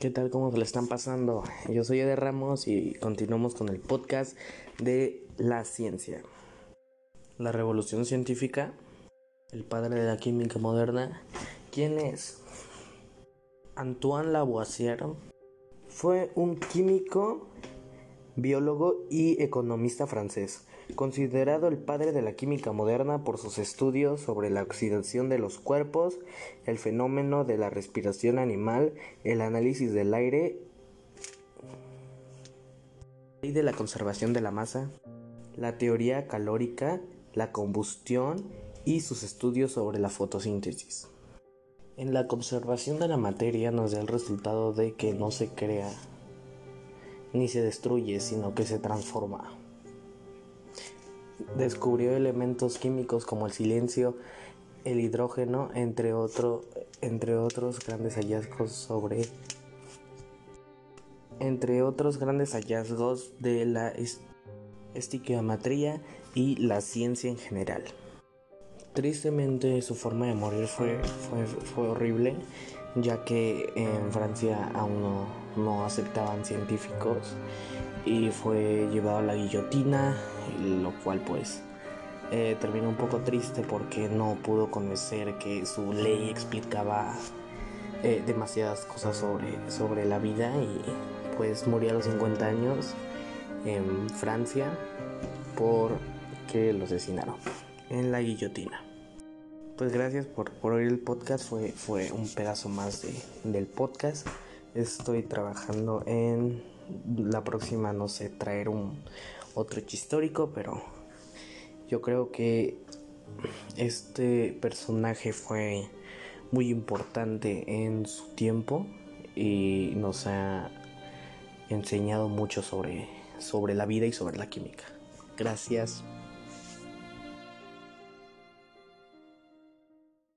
¿Qué tal? ¿Cómo se le están pasando? Yo soy Eder Ramos y continuamos con el podcast de la ciencia. La revolución científica, el padre de la química moderna, ¿quién es? Antoine Lavoisier fue un químico, biólogo y economista francés considerado el padre de la química moderna por sus estudios sobre la oxidación de los cuerpos, el fenómeno de la respiración animal, el análisis del aire y de la conservación de la masa, la teoría calórica, la combustión y sus estudios sobre la fotosíntesis. En la conservación de la materia nos da el resultado de que no se crea ni se destruye, sino que se transforma descubrió elementos químicos como el silencio, el hidrógeno, entre, entre otros grandes hallazgos sobre entre otros grandes hallazgos de la estiquiometría y la ciencia en general. Tristemente su forma de morir fue, fue, horrible, ya que en Francia aún no, no aceptaban científicos y fue llevado a la guillotina, lo cual pues eh, terminó un poco triste porque no pudo conocer que su ley explicaba eh, demasiadas cosas sobre, sobre la vida y pues murió a los 50 años en Francia porque lo asesinaron en la guillotina. Pues gracias por, por oír el podcast, fue, fue un pedazo más de, del podcast. Estoy trabajando en la próxima, no sé, traer un otro hecho histórico, pero yo creo que este personaje fue muy importante en su tiempo y nos ha enseñado mucho sobre, sobre la vida y sobre la química. Gracias.